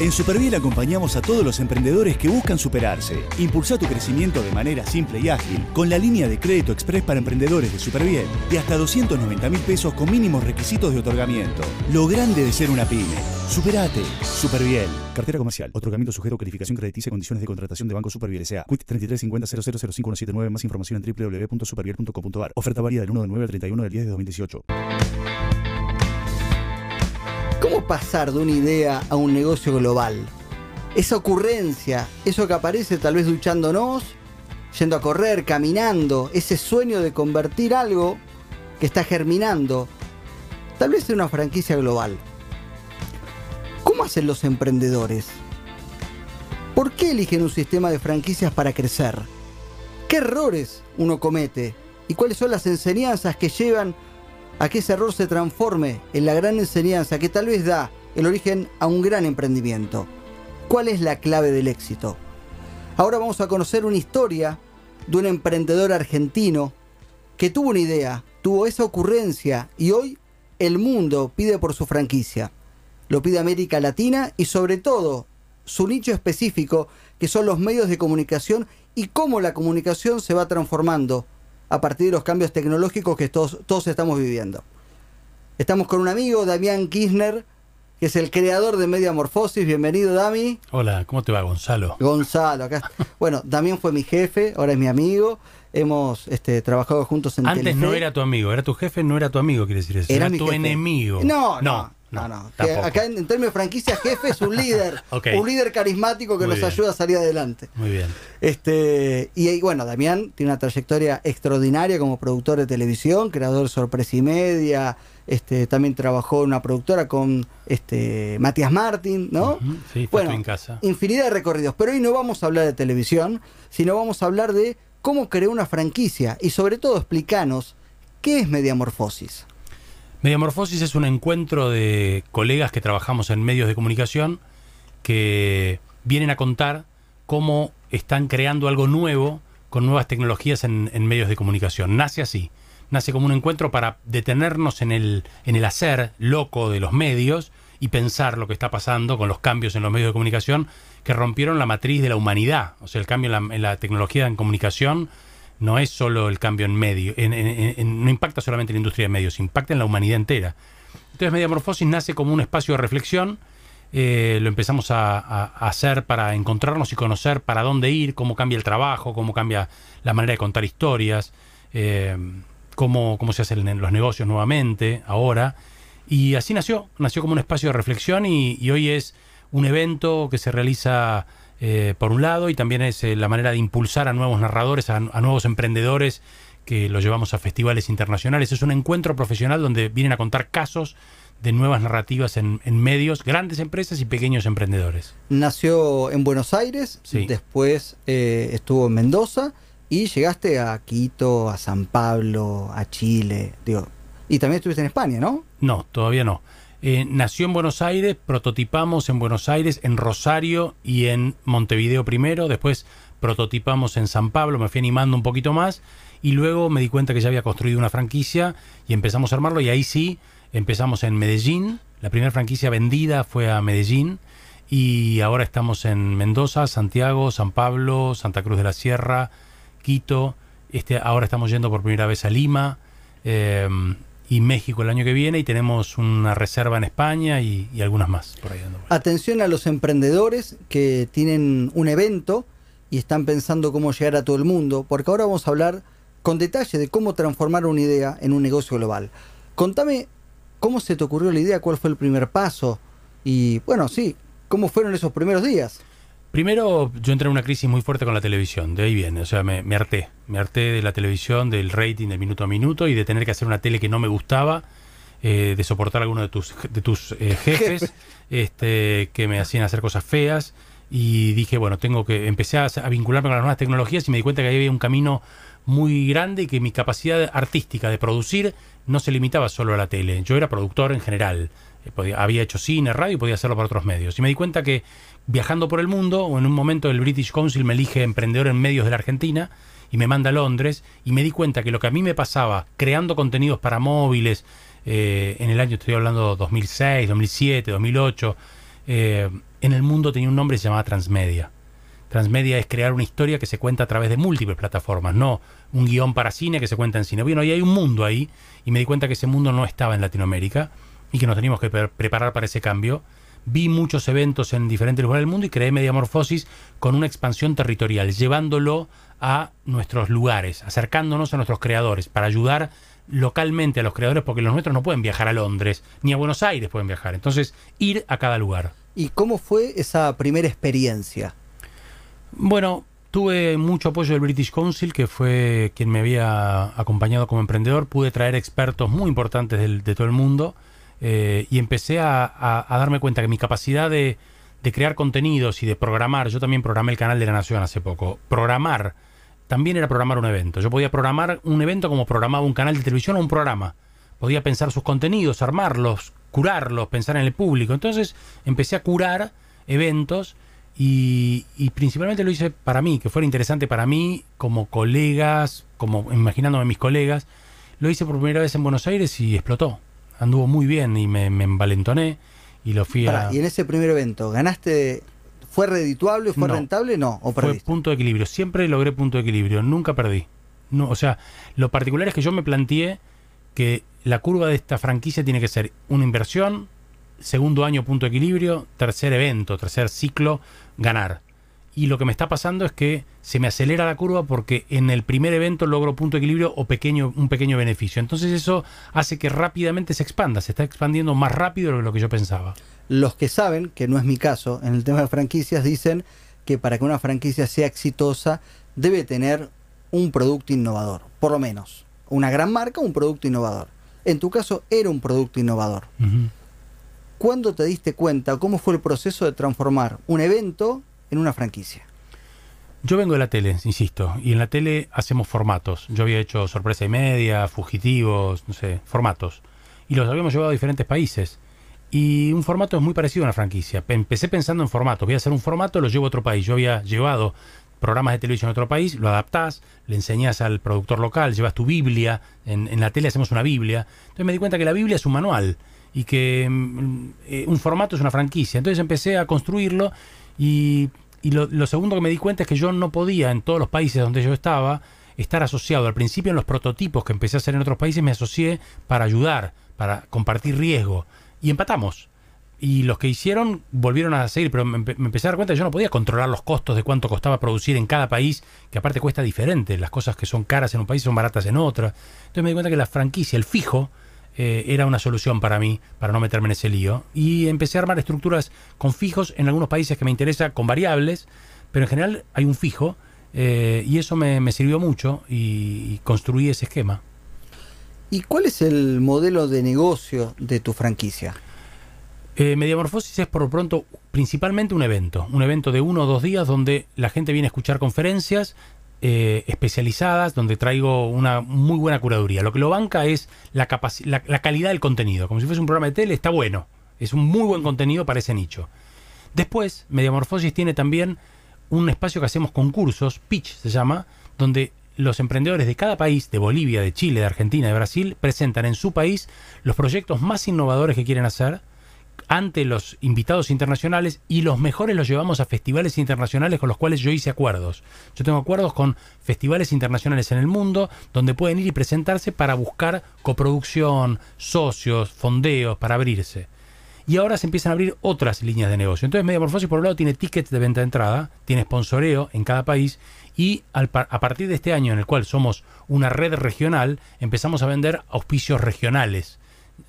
En Superviel acompañamos a todos los emprendedores que buscan superarse. Impulsa tu crecimiento de manera simple y ágil con la línea de crédito express para emprendedores de Superviel de hasta 290 mil pesos con mínimos requisitos de otorgamiento. Lo grande de ser una pyme. Superate. Superviel. Cartera comercial. Otorgamiento sujeto a calificación crediticia y condiciones de contratación de Banco Superviel S.A. Quit 3350 Más información en www.superviel.com.ar. Oferta válida del 1 de 9 al 31 del 10 de 2018. ¿Cómo pasar de una idea a un negocio global? Esa ocurrencia, eso que aparece tal vez duchándonos, yendo a correr, caminando, ese sueño de convertir algo que está germinando, tal vez en una franquicia global. ¿Cómo hacen los emprendedores? ¿Por qué eligen un sistema de franquicias para crecer? ¿Qué errores uno comete? ¿Y cuáles son las enseñanzas que llevan a que ese error se transforme en la gran enseñanza que tal vez da el origen a un gran emprendimiento. ¿Cuál es la clave del éxito? Ahora vamos a conocer una historia de un emprendedor argentino que tuvo una idea, tuvo esa ocurrencia y hoy el mundo pide por su franquicia. Lo pide América Latina y sobre todo su nicho específico que son los medios de comunicación y cómo la comunicación se va transformando a partir de los cambios tecnológicos que todos, todos estamos viviendo. Estamos con un amigo, Damián Kirchner, que es el creador de Mediamorfosis. Bienvenido, Dami. Hola, ¿cómo te va, Gonzalo? Gonzalo, acá. bueno, Damián fue mi jefe, ahora es mi amigo. Hemos este, trabajado juntos en Antes no era tu amigo, era tu jefe, no era tu amigo, quiere decir eso. Era, tu enemigo. No, no. No, no. acá en, términos de franquicia, jefe es un líder. Un líder carismático que nos ayuda a salir adelante. Muy bien. Este, y bueno, Damián tiene una trayectoria extraordinaria como productor de televisión, creador de Sorpresa y Media. Este, también trabajó en una productora con este, Matías Martín, ¿no? Sí, bueno, en casa. Infinidad de recorridos. Pero hoy no vamos a hablar de televisión, sino vamos a hablar de cómo creó una franquicia y sobre todo explicanos qué es Mediamorfosis. Mediamorfosis es un encuentro de colegas que trabajamos en medios de comunicación que vienen a contar cómo están creando algo nuevo con nuevas tecnologías en, medios de comunicación. Nace así, nace como un encuentro para detenernos en el, en el hacer loco de los medios y pensar lo que está pasando con los cambios en los medios de comunicación que rompieron la matriz de la humanidad. O sea, el cambio en la, en la tecnología en comunicación no es solo el cambio en medio, no impacta solamente en la industria de medios, impacta en la humanidad entera. Entonces Mediamorfosis nace como un espacio de reflexión, eh, lo empezamos a, hacer para encontrarnos y conocer para dónde ir, cómo cambia el trabajo, cómo cambia la manera de contar historias, eh, cómo, cómo se hacen los negocios nuevamente, ahora. Y así nació, nació como un espacio de reflexión y hoy es un evento que se realiza eh, por un lado, y también es eh, la manera de impulsar a nuevos narradores, a, nuevos emprendedores que los llevamos a festivales internacionales. Es un encuentro profesional donde vienen a contar casos de nuevas narrativas en, medios, grandes empresas y pequeños emprendedores. Nació en Buenos Aires, después eh, estuvo en Mendoza y llegaste a Quito, a San Pablo, a Chile, digo, y también estuviste en España, ¿no? No, todavía no. Eh, nació en Buenos Aires, prototipamos en Buenos Aires, en Rosario y en Montevideo primero, después prototipamos en San Pablo, me fui animando un poquito más y luego me di cuenta que ya había construido una franquicia y empezamos a armarlo y ahí sí empezamos en Medellín, la primera franquicia vendida fue a Medellín y ahora estamos en Mendoza, Santiago, San Pablo, Santa Cruz de la Sierra, Quito, este, ahora estamos yendo por primera vez a Lima. Eh, y México el año que viene y tenemos una reserva en España y, algunas más por ahí. Atención a los emprendedores que tienen un evento y están pensando cómo llegar a todo el mundo, porque ahora vamos a hablar con detalle de cómo transformar una idea en un negocio global. Contame cómo se te ocurrió la idea, cuál fue el primer paso y bueno, sí, cómo fueron esos primeros días. Primero, yo entré en una crisis muy fuerte con la televisión, de ahí viene, o sea, me, harté, me harté de la televisión, del rating de minuto a minuto y de tener que hacer una tele que no me gustaba, eh, de soportar a alguno de tus, de tus eh, jefes, este, que me hacían hacer cosas feas y dije, bueno, tengo que, empecé a, vincularme con las nuevas tecnologías y me di cuenta que había un camino muy grande y que mi capacidad artística de producir no se limitaba solo a la tele, yo era productor en general, eh, había hecho cine, radio y podía hacerlo para otros medios. Y me di cuenta que viajando por el mundo, o en un momento el British Council me elige emprendedor en medios de la Argentina, y me manda a Londres y me di cuenta que lo que a mí me pasaba creando contenidos para móviles eh, en el año, estoy hablando 2006, 2007, 2008, en el mundo tenía un nombre que se llamaba Transmedia. Transmedia es crear una historia que se cuenta a través de múltiples plataformas, no un guion para cine que se cuenta en cine. Bueno, y hay un mundo ahí y me di cuenta que ese mundo no estaba en Latinoamérica y que nos teníamos que preparar para ese cambio. Vi muchos eventos en diferentes lugares del mundo y creé Mediamorfosis con una expansión territorial, llevándolo a nuestros lugares, acercándonos a nuestros creadores para ayudar localmente a los creadores porque los nuestros no pueden viajar a Londres ni a Buenos Aires pueden viajar. Entonces, ir a cada lugar. ¿Y cómo fue esa primera experiencia? Bueno, tuve mucho apoyo del British Council, que fue quien me había acompañado como emprendedor. Pude traer expertos muy importantes de, todo el mundo eh, y empecé a, darme cuenta que mi capacidad de, crear contenidos y de programar, yo también programé el canal de la Nación hace poco, programar también era programar un evento. Yo podía programar un evento como programaba un canal de televisión o un programa. Podía pensar sus contenidos, armarlos, curarlos, pensar en el público. Entonces empecé a curar eventos y, principalmente lo hice para mí, que fuera interesante para mí, como colegas, como imaginándome mis colegas. Lo hice por primera vez en Buenos Aires y explotó. Anduvo muy bien y me, envalentoné y lo fui a... Y en ese primer evento, ¿ganaste? ¿Fue redituable? ¿Fue rentable? No, ¿o Fue punto de equilibrio. Siempre logré punto de equilibrio. Nunca perdí. No, o sea, lo particular es que yo me planteé que la curva de esta franquicia tiene que ser una inversión, segundo año punto de equilibrio, tercer evento, tercer ciclo, ganar. Y lo que me está pasando es que se me acelera la curva porque en el primer evento logro punto de equilibrio o pequeño, un pequeño beneficio. Entonces eso hace que rápidamente se expanda, se está expandiendo más rápido de lo que yo pensaba. Los que saben, que no es mi caso, en el tema de franquicias dicen que para que una franquicia sea exitosa debe tener un producto innovador, por lo menos. Una gran marca, un producto innovador. En tu caso era un producto innovador. ¿Cuándo te diste cuenta cómo fue el proceso de transformar un evento en una franquicia? Yo vengo de la tele, insisto, y en la tele hacemos formatos. Yo había hecho sorpresa y media, fugitivos, no sé, formatos. Y los habíamos llevado a diferentes países. Y un formato es muy parecido a una franquicia. Empecé pensando en formatos. Voy a hacer un formato, lo llevo a otro país. Yo había llevado programas de televisión a otro país, lo adaptás, le enseñas al productor local, llevas tu Biblia. En, en la tele hacemos una Biblia. Entonces me di cuenta que la Biblia es un manual y que mm, eh, un formato es una franquicia. Entonces empecé a construirlo y, lo, segundo que me di cuenta es que yo no podía en todos los países donde yo estaba estar asociado. Al principio en los prototipos que empecé a hacer en otros países me asocié para ayudar, para compartir riesgo y empatamos. Y los que hicieron volvieron a seguir, pero me, empecé a dar cuenta que yo no podía controlar los costos de cuánto costaba producir en cada país, que aparte cuesta diferente. Las cosas que son caras en un país son baratas en otra. Entonces me di cuenta que la franquicia, el fijo, eh, era una solución para mí, para no meterme en ese lío. Y empecé a armar estructuras con fijos en algunos países que me interesa, con variables, pero en general hay un fijo eh, y eso me, sirvió mucho y, construí ese esquema. ¿Y cuál es el modelo de negocio de tu franquicia? Eh, Mediamorfosis es por lo pronto principalmente un evento, un evento de uno o dos días donde la gente viene a escuchar conferencias, eh, especializadas donde traigo una muy buena curaduría. Lo que lo banca es la, la, calidad del contenido. Como si fuese un programa de tele, está bueno. Es un muy buen contenido para ese nicho. Después, Mediamorfosis tiene también un espacio que hacemos concursos, Pitch se llama, donde los emprendedores de cada país, de Bolivia, de Chile, de Argentina, de Brasil, presentan en su país los proyectos más innovadores que quieren hacer ante los invitados internacionales y los mejores los llevamos a festivales internacionales con los cuales yo hice acuerdos. Yo tengo acuerdos con festivales internacionales en el mundo donde pueden ir y presentarse para buscar coproducción, socios, fondeos, para abrirse. Y ahora se empiezan a abrir otras líneas de negocio. Entonces Mediamorfosis por un lado tiene tickets de venta de entrada, tiene sponsoreo en cada país y a partir de este año en el cual somos una red regional, empezamos a vender auspicios regionales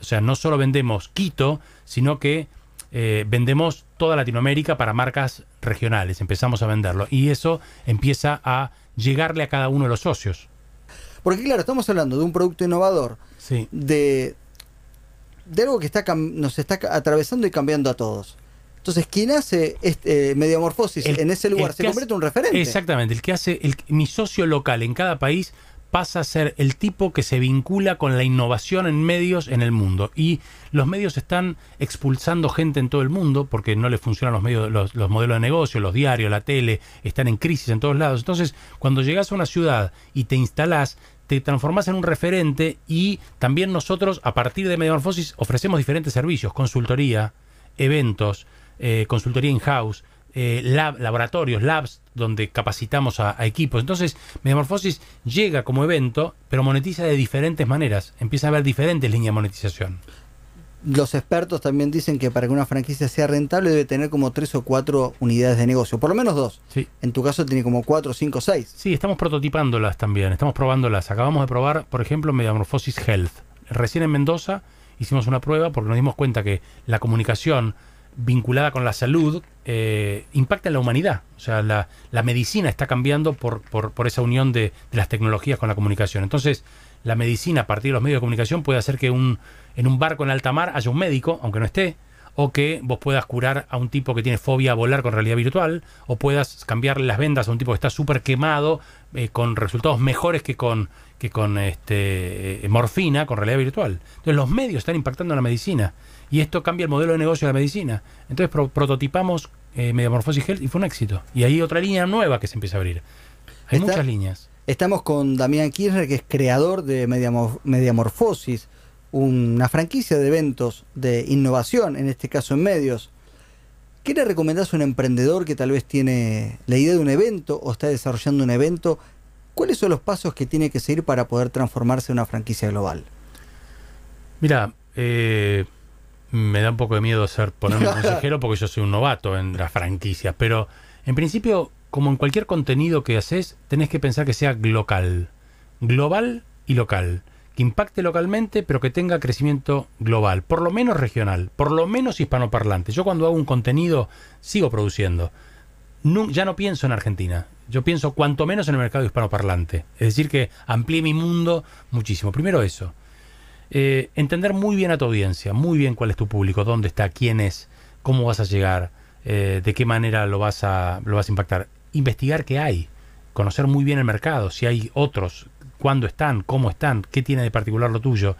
o sea, no solo vendemos Quito, sino que eh, vendemos toda Latinoamérica para marcas regionales. Empezamos a venderlo. Y eso empieza a llegarle a cada uno de los socios. Porque claro, estamos hablando de un producto innovador, sí. de, de algo que está nos está atravesando y cambiando a todos. Entonces, quien hace este, mediamorfosis en ese lugar se convierte en un referente. Exactamente, el que hace el, mi socio local en cada país pasa a ser el tipo que se vincula con la innovación en medios en el mundo. Y los medios están expulsando gente en todo el mundo porque no les funcionan los medios, los, los modelos de negocio, los diarios, la tele, están en crisis en todos lados. Entonces, cuando llegas a una ciudad y te instalás, te transformas en un referente y también nosotros, a partir de Mediamorfosis, ofrecemos diferentes servicios, consultoría, eventos, eh, consultoría in-house, eh, lab, laboratorios, labs, donde capacitamos a, a, equipos. Entonces, Metamorfosis llega como evento, pero monetiza de diferentes maneras. Empieza a haber diferentes líneas de monetización. Los expertos también dicen que para que una franquicia sea rentable debe tener como tres o cuatro unidades de negocio, por lo menos dos. Sí. En tu caso tiene como cuatro, cinco, seis. Sí, estamos prototipándolas también, estamos probándolas. Acabamos de probar, por ejemplo, Metamorfosis Health. Recién en Mendoza hicimos una prueba porque nos dimos cuenta que la comunicación vinculada con la salud eh, impacta en la humanidad. O sea, la, la medicina está cambiando por, por, por esa unión de, de, las tecnologías con la comunicación. Entonces, la medicina a partir de los medios de comunicación puede hacer que un, en un barco en alta mar haya un médico, aunque no esté, o que vos puedas curar a un tipo que tiene fobia a volar con realidad virtual, o puedas cambiarle las vendas a un tipo que está súper quemado eh, con resultados mejores que con, que con este, eh, morfina, con realidad virtual. Entonces los medios están impactando en la medicina y esto cambia el modelo de negocio de la medicina. Entonces pro prototipamos eh, Mediamorfosis Health y fue un éxito. Y hay otra línea nueva que se empieza a abrir. Hay Está, muchas líneas. Estamos con Damián Kirchner, que es creador de Mediamor Mediamorfosis, una franquicia de eventos de innovación, en este caso en medios. ¿Qué le recomendás a un emprendedor que tal vez tiene la idea de un evento o está desarrollando un evento? ¿Cuáles son los pasos que tiene que seguir para poder transformarse en una franquicia global? Mira, eh, me da un poco de miedo ser ponerme consejero porque yo soy un novato en las franquicias, pero en principio, como en cualquier contenido que haces, tenés que pensar que sea local, global y local, que impacte localmente, pero que tenga crecimiento global, por lo menos regional, por lo menos hispanoparlante. Yo cuando hago un contenido sigo produciendo. No, ya no pienso en Argentina, yo pienso cuanto menos en el mercado hispanoparlante. Es decir, que amplíe mi mundo muchísimo. Primero eso. Eh, entender muy bien a tu audiencia, muy bien cuál es tu público, dónde está, quién es, cómo vas a llegar, eh, de qué manera lo vas, a, lo vas a impactar. Investigar qué hay, conocer muy bien el mercado, si hay otros, cuándo están, cómo están, qué tiene de particular lo tuyo.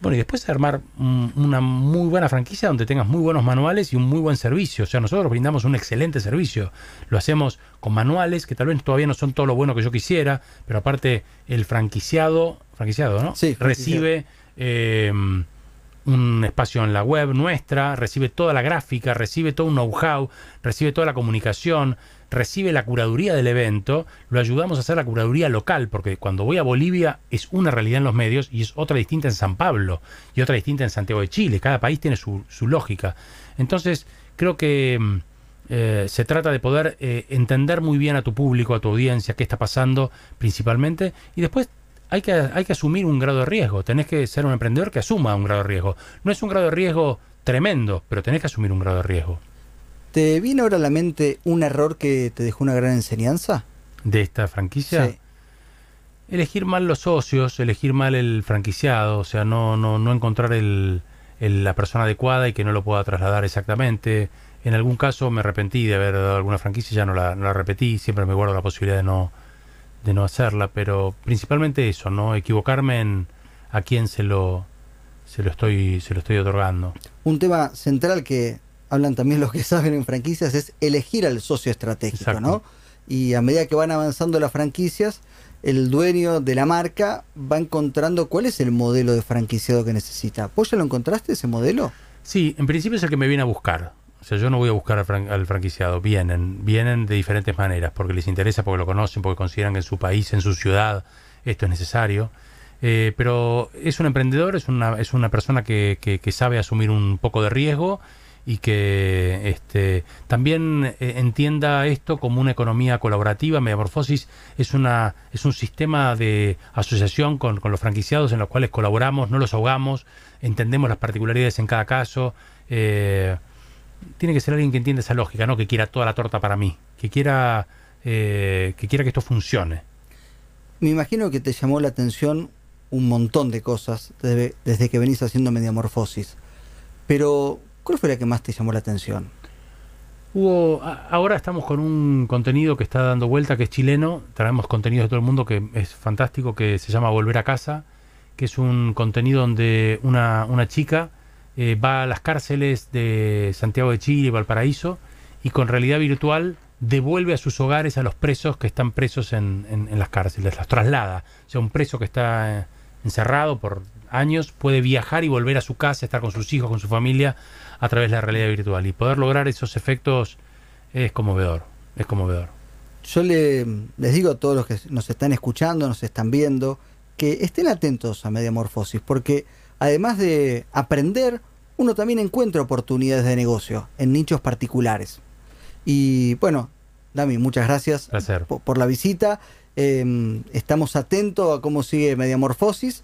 Bueno, y después armar un, una muy buena franquicia donde tengas muy buenos manuales y un muy buen servicio. O sea, nosotros brindamos un excelente servicio. Lo hacemos con manuales que tal vez todavía no son todo lo bueno que yo quisiera, pero aparte el franquiciado, franquiciado, ¿no? Sí, recibe eh, un espacio en la web nuestra, recibe toda la gráfica, recibe todo un know-how, recibe toda la comunicación, recibe la curaduría del evento, lo ayudamos a hacer la curaduría local, porque cuando voy a Bolivia es una realidad en los medios y es otra distinta en San Pablo y otra distinta en Santiago de Chile, cada país tiene su, lógica. Entonces, creo que eh, se trata de poder eh, entender muy bien a tu público, a tu audiencia, qué está pasando principalmente, y después hay que, hay que asumir un grado de riesgo. Tenés que ser un emprendedor que asuma un grado de riesgo. No es un grado de riesgo tremendo, pero tenés que asumir un grado de riesgo. ¿Te viene ahora a la mente un error que te dejó una gran enseñanza? ¿De esta franquicia? Sí. Elegir mal los socios, elegir mal el franquiciado, o sea, no, no, no encontrar el, el, la persona adecuada y que no lo pueda trasladar exactamente. En algún caso me arrepentí de haber dado alguna franquicia, ya no la, no la repetí, siempre me guardo la posibilidad de no, de no hacerla, pero principalmente eso, no equivocarme en a quién se lo se lo estoy se lo estoy otorgando. Un tema central que hablan también los que saben en franquicias es elegir al socio estratégico, Exacto. ¿no? Y a medida que van avanzando las franquicias, el dueño de la marca va encontrando cuál es el modelo de franquiciado que necesita. ¿Vos ya lo encontraste ese modelo? Sí, en principio es el que me viene a buscar. O sea, yo no voy a buscar al, fran al, franquiciado. Vienen, vienen de diferentes maneras, porque les interesa, porque lo conocen, porque consideran que en su país, en su ciudad, esto es necesario. Eh, pero es un emprendedor, es una, es una persona que, que, sabe asumir un poco de riesgo y que este, también eh, entienda esto como una economía colaborativa. Mediamorfosis es, una, es un sistema de asociación con, con los franquiciados en los cuales colaboramos, no los ahogamos, entendemos las particularidades en cada caso. Eh, tiene que ser alguien que entienda esa lógica, no que quiera toda la torta para mí, que quiera, eh, que quiera que esto funcione. Me imagino que te llamó la atención un montón de cosas desde, desde que venís haciendo Mediamorfosis, pero ¿cuál fue la que más te llamó la atención? Hugo, a- ahora estamos con un contenido que está dando vuelta, que es chileno. Traemos contenido de todo el mundo que es fantástico, que se llama Volver a Casa, que es un contenido donde una, una chica eh, va a las cárceles de Santiago de Chile y Valparaíso y con realidad virtual devuelve a sus hogares a los presos que están presos en, las cárceles, los traslada. O sea, un preso que está eh, encerrado por años puede viajar y volver a su casa, estar con sus hijos, con su familia a través de la realidad virtual. Y poder lograr esos efectos es conmovedor, es conmovedor. Yo le- les digo a todos los que nos están escuchando, nos están viendo, que estén atentos a Mediamorfosis, porque además de aprender, uno también encuentra oportunidades de negocio en nichos particulares. Y bueno, Dami, muchas gracias Placer. po- por la visita. Eh, estamos atentos a cómo sigue Mediamorfosis